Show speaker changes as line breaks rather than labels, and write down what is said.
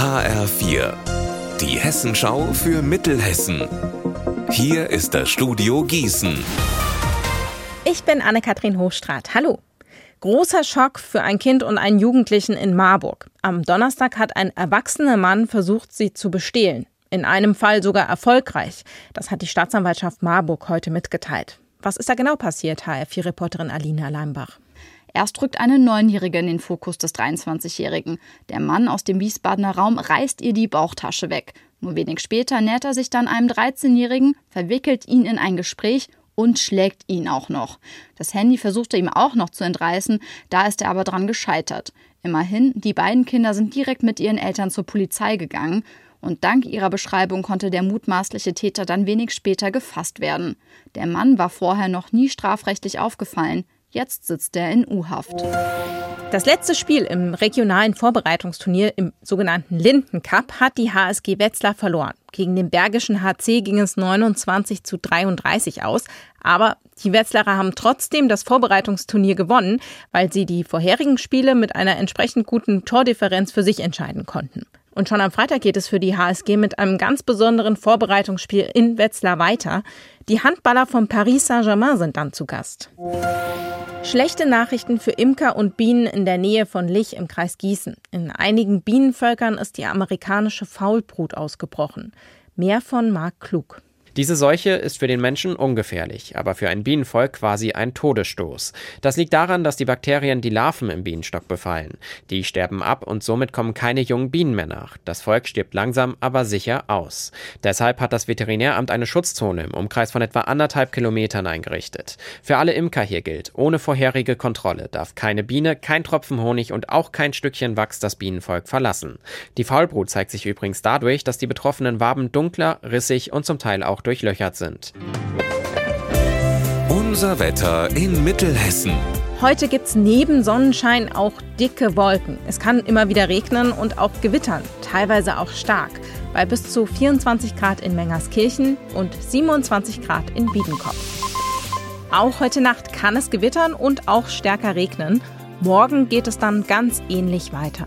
HR4, die Hessenschau für Mittelhessen. Hier ist das Studio Gießen.
Ich bin Anne-Kathrin Hochstrat. Hallo. Großer Schock für ein Kind und einen Jugendlichen in Marburg. Am Donnerstag hat ein erwachsener Mann versucht, sie zu bestehlen. In einem Fall sogar erfolgreich. Das hat die Staatsanwaltschaft Marburg heute mitgeteilt. Was ist da genau passiert, HR4-Reporterin Alina Leimbach?
Erst rückt eine Neunjährige in den Fokus des 23-Jährigen. Der Mann aus dem Wiesbadener Raum reißt ihr die Bauchtasche weg. Nur wenig später nähert er sich dann einem 13-Jährigen, verwickelt ihn in ein Gespräch und schlägt ihn auch noch. Das Handy versucht er ihm auch noch zu entreißen, da ist er aber dran gescheitert. Immerhin, die beiden Kinder sind direkt mit ihren Eltern zur Polizei gegangen und dank ihrer Beschreibung konnte der mutmaßliche Täter dann wenig später gefasst werden. Der Mann war vorher noch nie strafrechtlich aufgefallen, Jetzt sitzt er in U-Haft.
Das letzte Spiel im regionalen Vorbereitungsturnier im sogenannten Linden Cup hat die HSG Wetzlar verloren. Gegen den Bergischen HC ging es 29 zu 33 aus. Aber die Wetzlarer haben trotzdem das Vorbereitungsturnier gewonnen, weil sie die vorherigen Spiele mit einer entsprechend guten Tordifferenz für sich entscheiden konnten. Und schon am Freitag geht es für die HSG mit einem ganz besonderen Vorbereitungsspiel in Wetzlar weiter. Die Handballer von Paris Saint-Germain sind dann zu Gast. Schlechte Nachrichten für Imker und Bienen in der Nähe von Lich im Kreis Gießen. In einigen Bienenvölkern ist die amerikanische Faulbrut ausgebrochen. Mehr von Marc Klug.
Diese Seuche ist für den Menschen ungefährlich, aber für ein Bienenvolk quasi ein Todesstoß. Das liegt daran, dass die Bakterien die Larven im Bienenstock befallen. Die sterben ab und somit kommen keine jungen Bienen mehr nach. Das Volk stirbt langsam, aber sicher aus. Deshalb hat das Veterinäramt eine Schutzzone im Umkreis von etwa anderthalb Kilometern eingerichtet. Für alle Imker hier gilt, ohne vorherige Kontrolle darf keine Biene, kein Tropfen Honig und auch kein Stückchen Wachs das Bienenvolk verlassen. Die Faulbrut zeigt sich übrigens dadurch, dass die betroffenen Waben dunkler, rissig und zum Teil auch durchlöchert sind.
Unser Wetter in Mittelhessen.
Heute gibt es neben Sonnenschein auch dicke Wolken. Es kann immer wieder regnen und auch gewittern, teilweise auch stark, bei bis zu 24 Grad in Mengerskirchen und 27 Grad in Biedenkopf. Auch heute Nacht kann es gewittern und auch stärker regnen. Morgen geht es dann ganz ähnlich weiter.